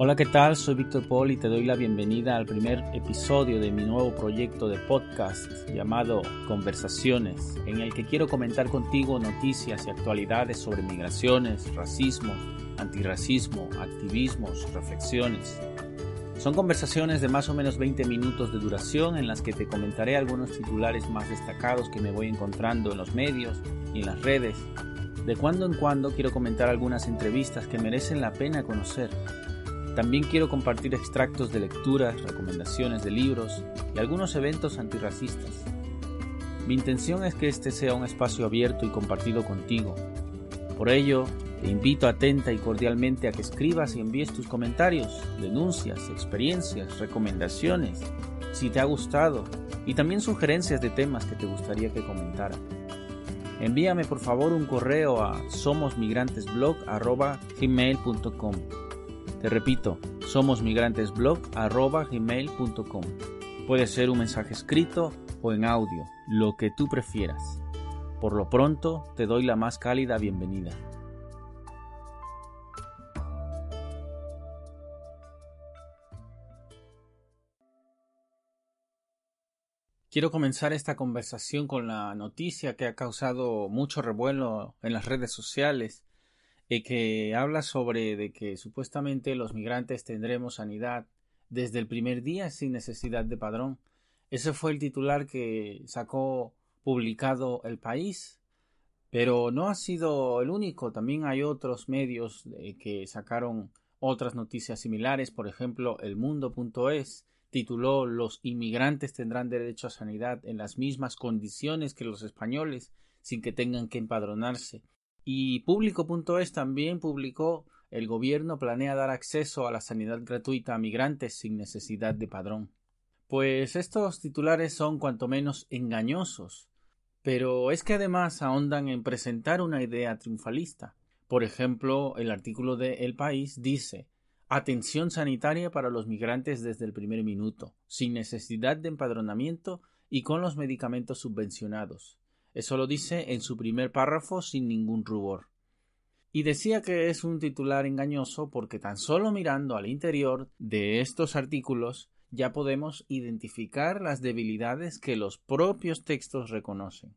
Hola, ¿qué tal? Soy Víctor Paul y te doy la bienvenida al primer episodio de mi nuevo proyecto de podcast llamado Conversaciones, en el que quiero comentar contigo noticias y actualidades sobre migraciones, racismo, antirracismo, activismos, reflexiones. Son conversaciones de más o menos 20 minutos de duración en las que te comentaré algunos titulares más destacados que me voy encontrando en los medios y en las redes. De cuando en cuando quiero comentar algunas entrevistas que merecen la pena conocer también quiero compartir extractos de lecturas, recomendaciones de libros y algunos eventos antirracistas. Mi intención es que este sea un espacio abierto y compartido contigo. Por ello, te invito atenta y cordialmente a que escribas y envíes tus comentarios, denuncias, experiencias, recomendaciones, si te ha gustado, y también sugerencias de temas que te gustaría que comentara. Envíame por favor un correo a somosmigrantesblog.gmail.com te repito, somos migrantesblog.gmail.com. Puede ser un mensaje escrito o en audio, lo que tú prefieras. Por lo pronto, te doy la más cálida bienvenida. Quiero comenzar esta conversación con la noticia que ha causado mucho revuelo en las redes sociales eh, que habla sobre de que supuestamente los migrantes tendremos sanidad desde el primer día sin necesidad de padrón. Ese fue el titular que sacó publicado el país, pero no ha sido el único. También hay otros medios que sacaron otras noticias similares. Por ejemplo, el mundo.es tituló Los inmigrantes tendrán derecho a sanidad en las mismas condiciones que los españoles sin que tengan que empadronarse. Y público.es también publicó el gobierno planea dar acceso a la sanidad gratuita a migrantes sin necesidad de padrón. Pues estos titulares son cuanto menos engañosos, pero es que además ahondan en presentar una idea triunfalista. Por ejemplo, el artículo de El País dice Atención sanitaria para los migrantes desde el primer minuto, sin necesidad de empadronamiento y con los medicamentos subvencionados. Eso lo dice en su primer párrafo sin ningún rubor. Y decía que es un titular engañoso porque tan solo mirando al interior de estos artículos ya podemos identificar las debilidades que los propios textos reconocen.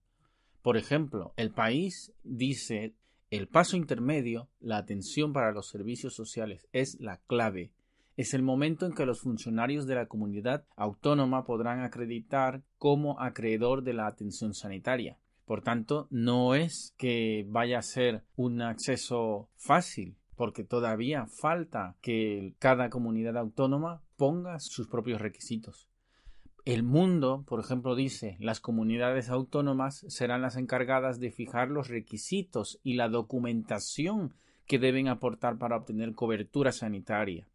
Por ejemplo, el país dice el paso intermedio, la atención para los servicios sociales es la clave. Es el momento en que los funcionarios de la comunidad autónoma podrán acreditar como acreedor de la atención sanitaria. Por tanto, no es que vaya a ser un acceso fácil, porque todavía falta que cada comunidad autónoma ponga sus propios requisitos. El mundo, por ejemplo, dice las comunidades autónomas serán las encargadas de fijar los requisitos y la documentación que deben aportar para obtener cobertura sanitaria.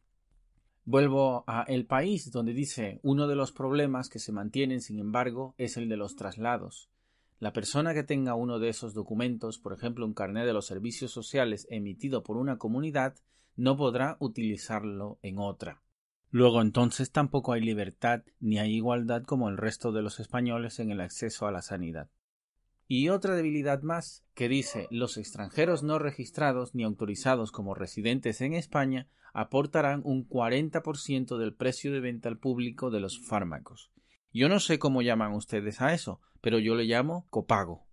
Vuelvo a El País, donde dice uno de los problemas que se mantienen, sin embargo, es el de los traslados. La persona que tenga uno de esos documentos, por ejemplo un carnet de los servicios sociales emitido por una comunidad, no podrá utilizarlo en otra. Luego entonces tampoco hay libertad ni hay igualdad como el resto de los españoles en el acceso a la sanidad. Y otra debilidad más, que dice los extranjeros no registrados ni autorizados como residentes en España aportarán un 40% del precio de venta al público de los fármacos. Yo no sé cómo llaman ustedes a eso, pero yo le llamo copago.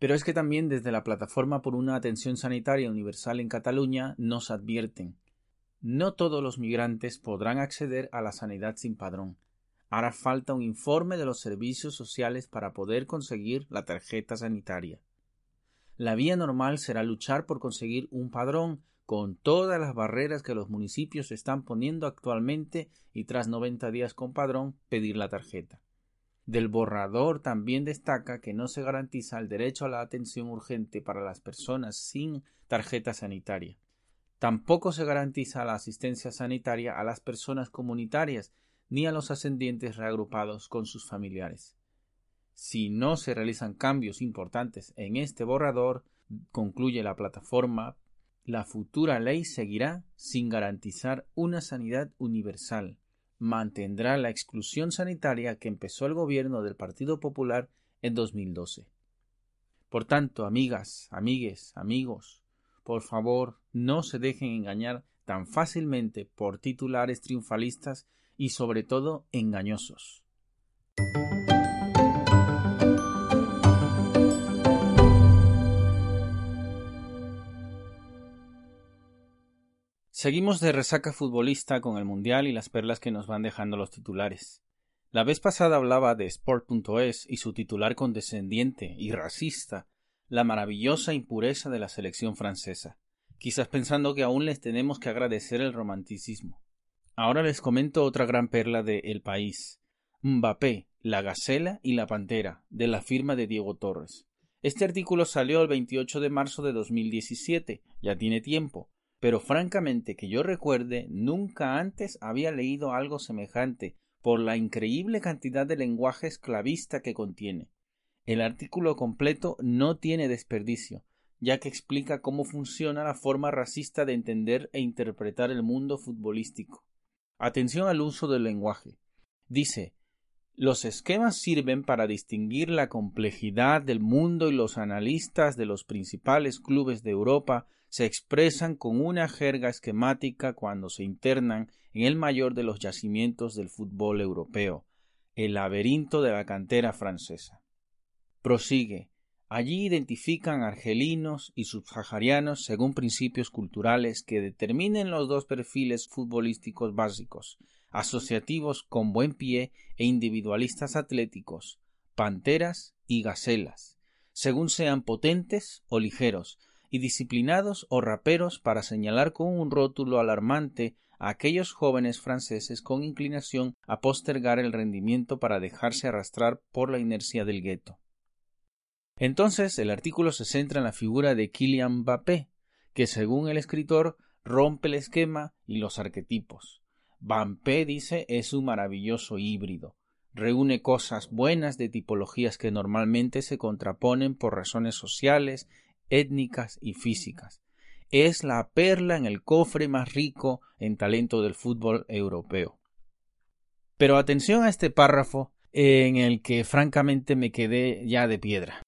Pero es que también desde la Plataforma por una Atención Sanitaria Universal en Cataluña nos advierten no todos los migrantes podrán acceder a la sanidad sin padrón. Hará falta un informe de los servicios sociales para poder conseguir la tarjeta sanitaria. La vía normal será luchar por conseguir un padrón con todas las barreras que los municipios están poniendo actualmente y tras 90 días con padrón pedir la tarjeta. Del borrador también destaca que no se garantiza el derecho a la atención urgente para las personas sin tarjeta sanitaria. Tampoco se garantiza la asistencia sanitaria a las personas comunitarias ni a los ascendientes reagrupados con sus familiares. Si no se realizan cambios importantes en este borrador, concluye la plataforma la futura ley seguirá sin garantizar una sanidad universal. Mantendrá la exclusión sanitaria que empezó el gobierno del Partido Popular en 2012. Por tanto, amigas, amigues, amigos, por favor, no se dejen engañar tan fácilmente por titulares triunfalistas y sobre todo engañosos. Seguimos de resaca futbolista con el Mundial y las perlas que nos van dejando los titulares. La vez pasada hablaba de Sport.es y su titular condescendiente y racista, la maravillosa impureza de la selección francesa, quizás pensando que aún les tenemos que agradecer el romanticismo. Ahora les comento otra gran perla de El País. Mbappé, la Gacela y la Pantera, de la firma de Diego Torres. Este artículo salió el 28 de marzo de 2017, ya tiene tiempo, pero francamente que yo recuerde, nunca antes había leído algo semejante por la increíble cantidad de lenguaje esclavista que contiene. El artículo completo no tiene desperdicio, ya que explica cómo funciona la forma racista de entender e interpretar el mundo futbolístico. Atención al uso del lenguaje. Dice los esquemas sirven para distinguir la complejidad del mundo y los analistas de los principales clubes de Europa se expresan con una jerga esquemática cuando se internan en el mayor de los yacimientos del fútbol europeo, el laberinto de la cantera francesa. Prosigue. Allí identifican argelinos y subsaharianos según principios culturales que determinen los dos perfiles futbolísticos básicos, asociativos con buen pie e individualistas atléticos, panteras y gacelas, según sean potentes o ligeros, y disciplinados o raperos para señalar con un rótulo alarmante a aquellos jóvenes franceses con inclinación a postergar el rendimiento para dejarse arrastrar por la inercia del gueto. Entonces el artículo se centra en la figura de Kylian Mbappé, que según el escritor rompe el esquema y los arquetipos. Mbappé dice es un maravilloso híbrido, reúne cosas buenas de tipologías que normalmente se contraponen por razones sociales, étnicas y físicas. Es la perla en el cofre más rico en talento del fútbol europeo. Pero atención a este párrafo en el que francamente me quedé ya de piedra.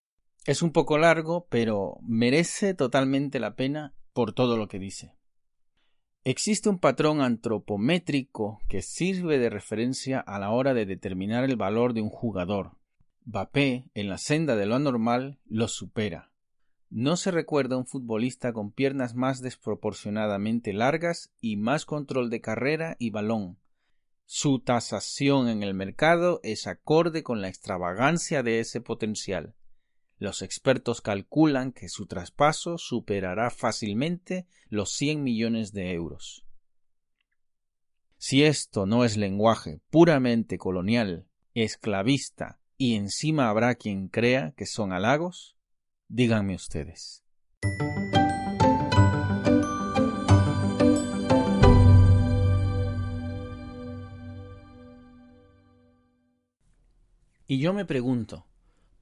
Es un poco largo, pero merece totalmente la pena por todo lo que dice. Existe un patrón antropométrico que sirve de referencia a la hora de determinar el valor de un jugador. Bappé, en la senda de lo anormal, lo supera. No se recuerda un futbolista con piernas más desproporcionadamente largas y más control de carrera y balón. Su tasación en el mercado es acorde con la extravagancia de ese potencial. Los expertos calculan que su traspaso superará fácilmente los 100 millones de euros. Si esto no es lenguaje puramente colonial, esclavista, y encima habrá quien crea que son halagos, Díganme ustedes. Y yo me pregunto,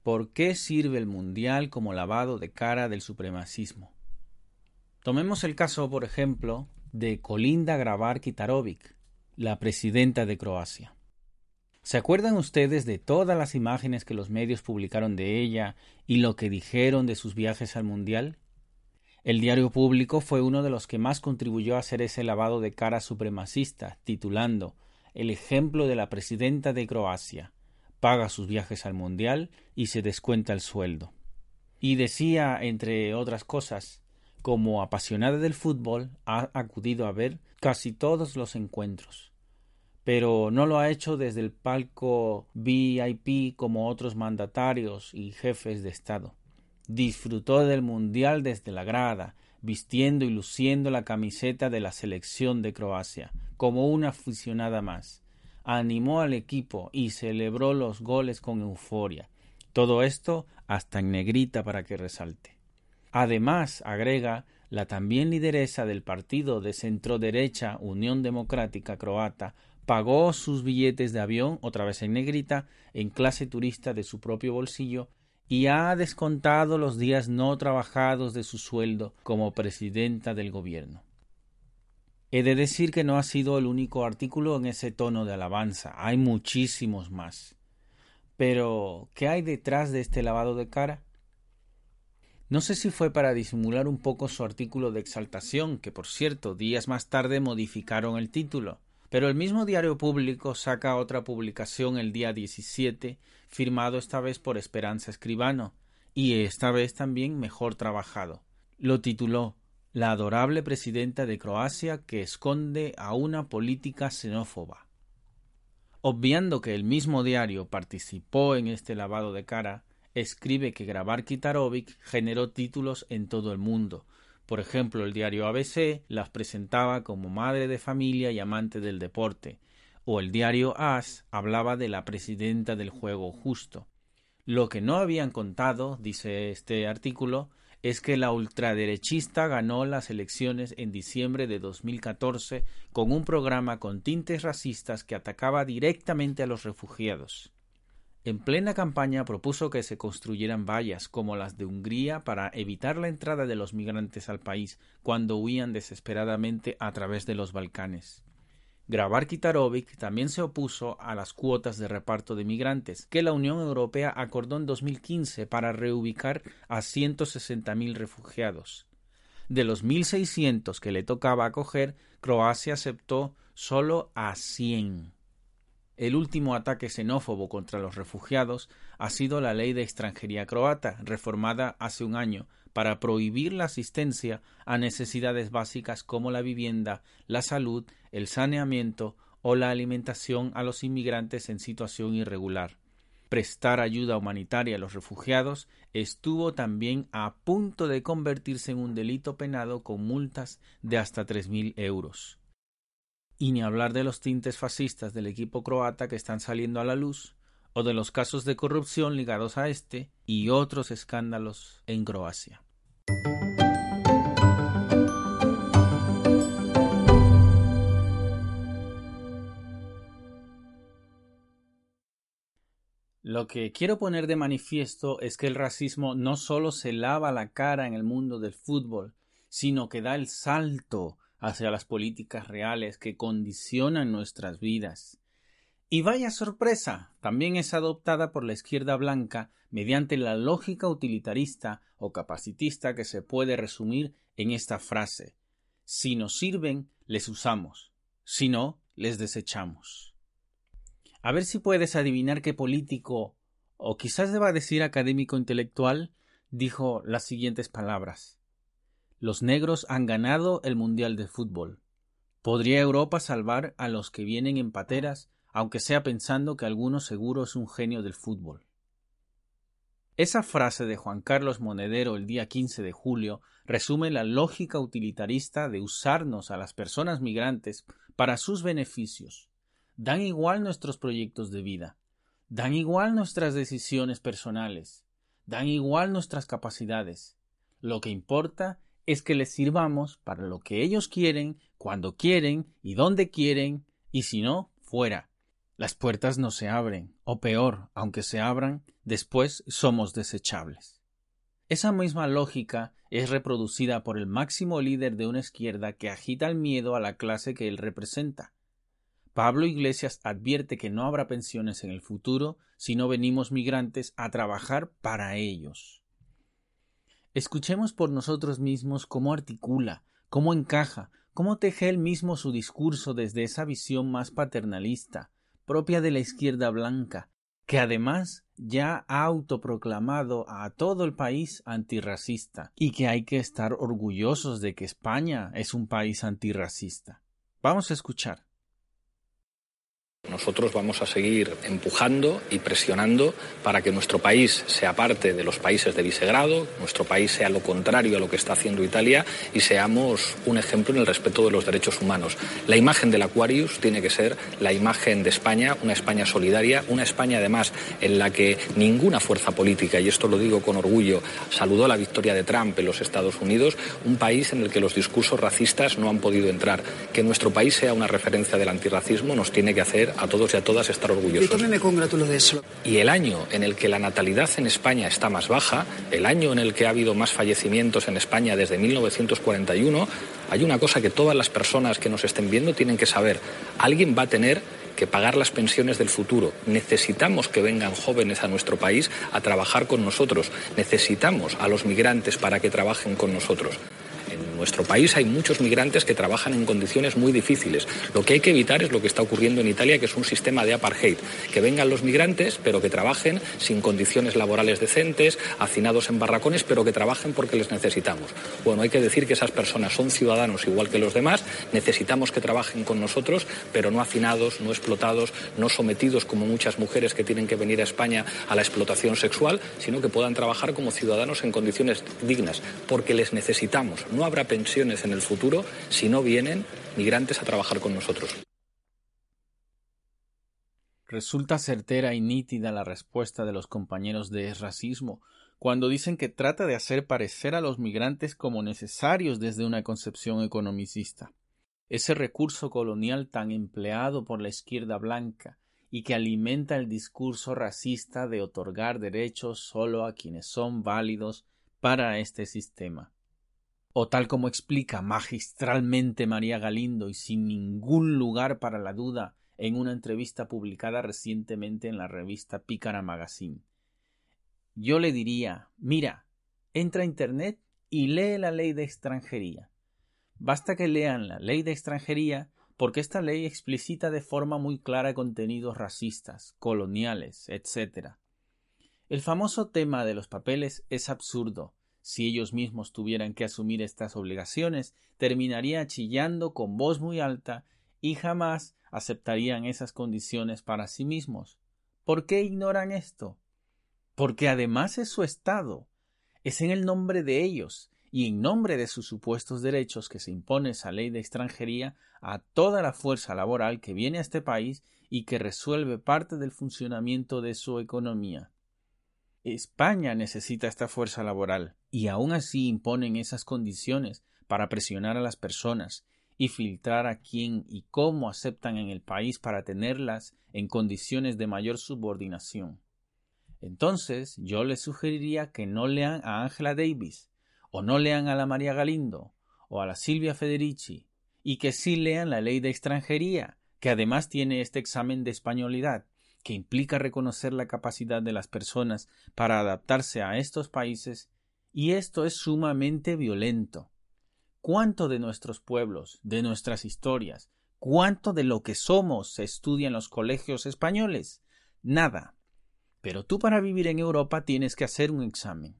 ¿por qué sirve el Mundial como lavado de cara del supremacismo? Tomemos el caso, por ejemplo, de Kolinda Grabar Kitarovic, la presidenta de Croacia. ¿Se acuerdan ustedes de todas las imágenes que los medios publicaron de ella y lo que dijeron de sus viajes al Mundial? El diario público fue uno de los que más contribuyó a hacer ese lavado de cara supremacista, titulando El ejemplo de la presidenta de Croacia. Paga sus viajes al Mundial y se descuenta el sueldo. Y decía, entre otras cosas, como apasionada del fútbol, ha acudido a ver casi todos los encuentros pero no lo ha hecho desde el palco VIP como otros mandatarios y jefes de Estado. Disfrutó del Mundial desde la grada, vistiendo y luciendo la camiseta de la selección de Croacia, como una aficionada más. Animó al equipo y celebró los goles con euforia. Todo esto hasta en negrita para que resalte. Además, agrega, la también lideresa del partido de centro derecha Unión Democrática Croata pagó sus billetes de avión, otra vez en negrita, en clase turista de su propio bolsillo, y ha descontado los días no trabajados de su sueldo como presidenta del gobierno. He de decir que no ha sido el único artículo en ese tono de alabanza, hay muchísimos más. Pero, ¿qué hay detrás de este lavado de cara? No sé si fue para disimular un poco su artículo de exaltación, que por cierto, días más tarde modificaron el título. Pero el mismo diario público saca otra publicación el día 17, firmado esta vez por Esperanza Escribano, y esta vez también mejor trabajado. Lo tituló La adorable presidenta de Croacia que esconde a una política xenófoba. Obviando que el mismo diario participó en este lavado de cara, escribe que grabar Kitarovic generó títulos en todo el mundo. Por ejemplo, el diario ABC las presentaba como madre de familia y amante del deporte, o el diario AS hablaba de la presidenta del juego justo. Lo que no habían contado, dice este artículo, es que la ultraderechista ganó las elecciones en diciembre de 2014 con un programa con tintes racistas que atacaba directamente a los refugiados. En plena campaña propuso que se construyeran vallas como las de Hungría para evitar la entrada de los migrantes al país cuando huían desesperadamente a través de los Balcanes. Grabar Kitarovic también se opuso a las cuotas de reparto de migrantes que la Unión Europea acordó en 2015 para reubicar a 160.000 refugiados. De los 1.600 que le tocaba acoger, Croacia aceptó solo a 100. El último ataque xenófobo contra los refugiados ha sido la ley de extranjería croata, reformada hace un año, para prohibir la asistencia a necesidades básicas como la vivienda, la salud, el saneamiento o la alimentación a los inmigrantes en situación irregular. Prestar ayuda humanitaria a los refugiados estuvo también a punto de convertirse en un delito penado con multas de hasta tres mil euros. Y ni hablar de los tintes fascistas del equipo croata que están saliendo a la luz, o de los casos de corrupción ligados a este y otros escándalos en Croacia. Lo que quiero poner de manifiesto es que el racismo no solo se lava la cara en el mundo del fútbol, sino que da el salto hacia las políticas reales que condicionan nuestras vidas. Y vaya sorpresa, también es adoptada por la izquierda blanca mediante la lógica utilitarista o capacitista que se puede resumir en esta frase Si nos sirven, les usamos, si no, les desechamos. A ver si puedes adivinar qué político, o quizás deba decir académico intelectual, dijo las siguientes palabras los negros han ganado el Mundial de Fútbol. ¿Podría Europa salvar a los que vienen en pateras, aunque sea pensando que alguno seguro es un genio del fútbol? Esa frase de Juan Carlos Monedero el día 15 de julio resume la lógica utilitarista de usarnos a las personas migrantes para sus beneficios. Dan igual nuestros proyectos de vida, dan igual nuestras decisiones personales, dan igual nuestras capacidades. Lo que importa es que les sirvamos para lo que ellos quieren, cuando quieren y donde quieren, y si no, fuera. Las puertas no se abren, o peor, aunque se abran, después somos desechables. Esa misma lógica es reproducida por el máximo líder de una izquierda que agita el miedo a la clase que él representa. Pablo Iglesias advierte que no habrá pensiones en el futuro si no venimos migrantes a trabajar para ellos. Escuchemos por nosotros mismos cómo articula, cómo encaja, cómo teje él mismo su discurso desde esa visión más paternalista, propia de la izquierda blanca, que además ya ha autoproclamado a todo el país antirracista y que hay que estar orgullosos de que España es un país antirracista. Vamos a escuchar. Nosotros vamos a seguir empujando y presionando para que nuestro país sea parte de los países de Visegrado, nuestro país sea lo contrario a lo que está haciendo Italia y seamos un ejemplo en el respeto de los derechos humanos. La imagen del Aquarius tiene que ser la imagen de España, una España solidaria, una España además en la que ninguna fuerza política, y esto lo digo con orgullo, saludó la victoria de Trump en los Estados Unidos, un país en el que los discursos racistas no han podido entrar. Que nuestro país sea una referencia del antirracismo nos tiene que hacer a todos y a todas estar orgullosos. Yo también me congratulo de eso. Y el año en el que la natalidad en España está más baja, el año en el que ha habido más fallecimientos en España desde 1941, hay una cosa que todas las personas que nos estén viendo tienen que saber. Alguien va a tener que pagar las pensiones del futuro. Necesitamos que vengan jóvenes a nuestro país a trabajar con nosotros. Necesitamos a los migrantes para que trabajen con nosotros. En nuestro país hay muchos migrantes que trabajan en condiciones muy difíciles. Lo que hay que evitar es lo que está ocurriendo en Italia, que es un sistema de apartheid. Que vengan los migrantes, pero que trabajen sin condiciones laborales decentes, hacinados en barracones, pero que trabajen porque les necesitamos. Bueno, hay que decir que esas personas son ciudadanos igual que los demás, necesitamos que trabajen con nosotros, pero no hacinados, no explotados, no sometidos como muchas mujeres que tienen que venir a España a la explotación sexual, sino que puedan trabajar como ciudadanos en condiciones dignas, porque les necesitamos. No habrá pensiones en el futuro si no vienen migrantes a trabajar con nosotros. Resulta certera y nítida la respuesta de los compañeros de racismo cuando dicen que trata de hacer parecer a los migrantes como necesarios desde una concepción economicista. Ese recurso colonial tan empleado por la izquierda blanca y que alimenta el discurso racista de otorgar derechos solo a quienes son válidos para este sistema o tal como explica magistralmente María Galindo y sin ningún lugar para la duda en una entrevista publicada recientemente en la revista Pícara Magazine. Yo le diría, mira, entra a Internet y lee la ley de extranjería. Basta que lean la ley de extranjería porque esta ley explicita de forma muy clara contenidos racistas, coloniales, etc. El famoso tema de los papeles es absurdo, si ellos mismos tuvieran que asumir estas obligaciones, terminaría chillando con voz muy alta y jamás aceptarían esas condiciones para sí mismos. ¿Por qué ignoran esto? Porque además es su Estado. Es en el nombre de ellos y en nombre de sus supuestos derechos que se impone esa ley de extranjería a toda la fuerza laboral que viene a este país y que resuelve parte del funcionamiento de su economía. España necesita esta fuerza laboral y aún así imponen esas condiciones para presionar a las personas y filtrar a quién y cómo aceptan en el país para tenerlas en condiciones de mayor subordinación. Entonces yo les sugeriría que no lean a Angela Davis, o no lean a la María Galindo, o a la Silvia Federici, y que sí lean la ley de extranjería, que además tiene este examen de españolidad, que implica reconocer la capacidad de las personas para adaptarse a estos países, y esto es sumamente violento. ¿Cuánto de nuestros pueblos, de nuestras historias, cuánto de lo que somos se estudia en los colegios españoles? Nada. Pero tú para vivir en Europa tienes que hacer un examen.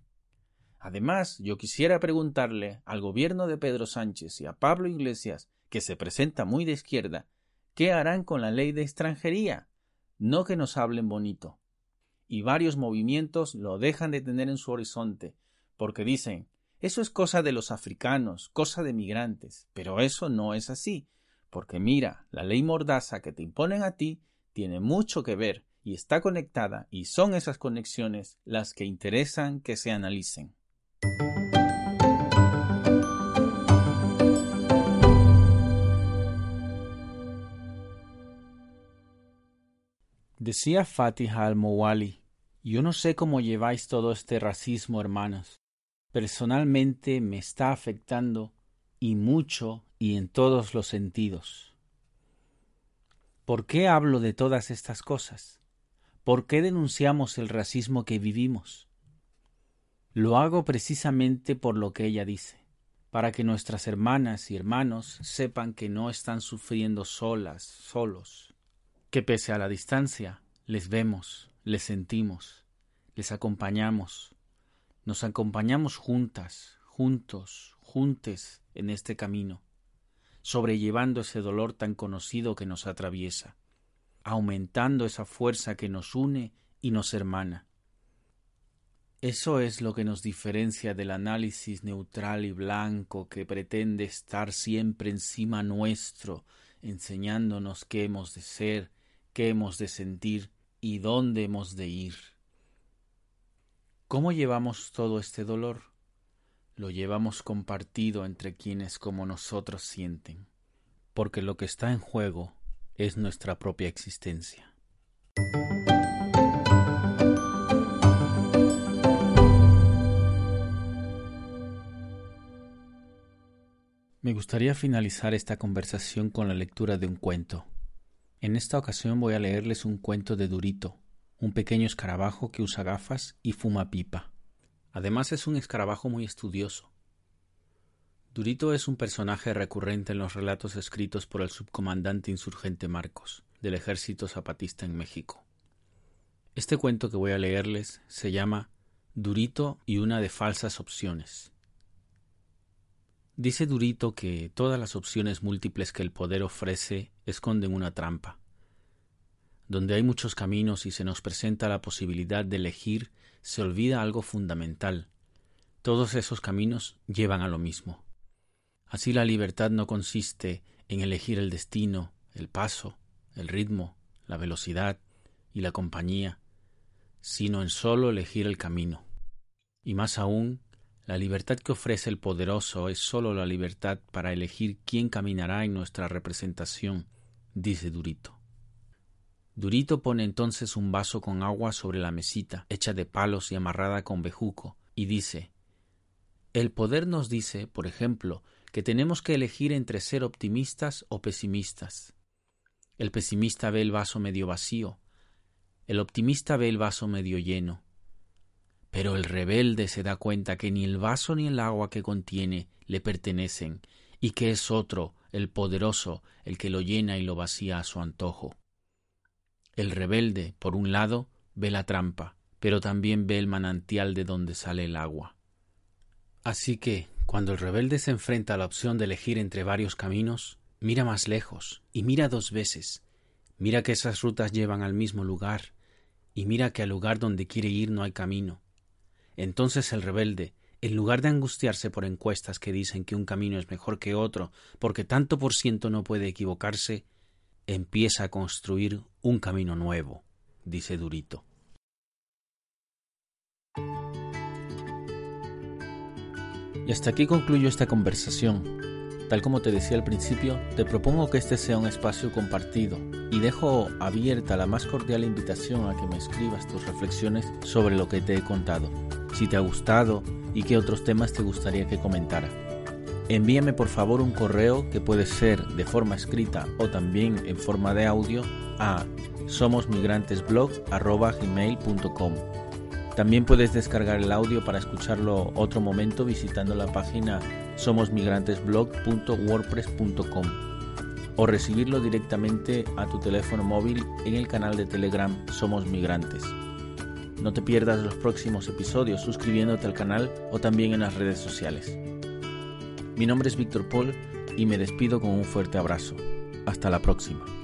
Además, yo quisiera preguntarle al gobierno de Pedro Sánchez y a Pablo Iglesias, que se presenta muy de izquierda, ¿qué harán con la ley de extranjería? No que nos hablen bonito. Y varios movimientos lo dejan de tener en su horizonte, porque dicen eso es cosa de los africanos, cosa de migrantes, pero eso no es así, porque mira, la ley mordaza que te imponen a ti tiene mucho que ver y está conectada, y son esas conexiones las que interesan que se analicen. Decía Fatiha al-Mowali, yo no sé cómo lleváis todo este racismo, hermanos. Personalmente me está afectando y mucho y en todos los sentidos. ¿Por qué hablo de todas estas cosas? ¿Por qué denunciamos el racismo que vivimos? Lo hago precisamente por lo que ella dice, para que nuestras hermanas y hermanos sepan que no están sufriendo solas, solos, que pese a la distancia les vemos, les sentimos, les acompañamos, nos acompañamos juntas, juntos, juntes en este camino, sobrellevando ese dolor tan conocido que nos atraviesa, aumentando esa fuerza que nos une y nos hermana. Eso es lo que nos diferencia del análisis neutral y blanco que pretende estar siempre encima nuestro, enseñándonos qué hemos de ser, qué hemos de sentir y dónde hemos de ir. ¿Cómo llevamos todo este dolor? Lo llevamos compartido entre quienes como nosotros sienten, porque lo que está en juego es nuestra propia existencia. Me gustaría finalizar esta conversación con la lectura de un cuento En esta ocasión voy a leerles un cuento de Durito, un pequeño escarabajo que usa gafas y fuma pipa. Además es un escarabajo muy estudioso. Durito es un personaje recurrente en los relatos escritos por el subcomandante insurgente Marcos, del ejército zapatista en México. Este cuento que voy a leerles se llama Durito y una de falsas opciones. Dice Durito que todas las opciones múltiples que el poder ofrece esconden una trampa. Donde hay muchos caminos y se nos presenta la posibilidad de elegir, se olvida algo fundamental. Todos esos caminos llevan a lo mismo. Así la libertad no consiste en elegir el destino, el paso, el ritmo, la velocidad y la compañía, sino en solo elegir el camino. Y más aún, la libertad que ofrece el poderoso es sólo la libertad para elegir quién caminará en nuestra representación, dice Durito. Durito pone entonces un vaso con agua sobre la mesita, hecha de palos y amarrada con bejuco, y dice El poder nos dice, por ejemplo, que tenemos que elegir entre ser optimistas o pesimistas. El pesimista ve el vaso medio vacío, el optimista ve el vaso medio lleno, pero el rebelde se da cuenta que ni el vaso ni el agua que contiene le pertenecen, y que es otro, el poderoso, el que lo llena y lo vacía a su antojo. El rebelde, por un lado, ve la trampa, pero también ve el manantial de donde sale el agua. Así que, cuando el rebelde se enfrenta a la opción de elegir entre varios caminos, mira más lejos, y mira dos veces. Mira que esas rutas llevan al mismo lugar, y mira que al lugar donde quiere ir no hay camino, entonces el rebelde, en lugar de angustiarse por encuestas que dicen que un camino es mejor que otro, porque tanto por ciento no puede equivocarse, empieza a construir un camino nuevo, dice Durito. Y hasta aquí concluyo esta conversación. Tal como te decía al principio, te propongo que este sea un espacio compartido y dejo abierta la más cordial invitación a que me escribas tus reflexiones sobre lo que te he contado si te ha gustado y qué otros temas te gustaría que comentara. Envíame por favor un correo que puede ser de forma escrita o también en forma de audio a somosmigrantesblog.com. También puedes descargar el audio para escucharlo otro momento visitando la página somosmigrantesblog.wordpress.com o recibirlo directamente a tu teléfono móvil en el canal de Telegram Somos Migrantes. No te pierdas los próximos episodios suscribiéndote al canal o también en las redes sociales. Mi nombre es Víctor Paul y me despido con un fuerte abrazo. Hasta la próxima.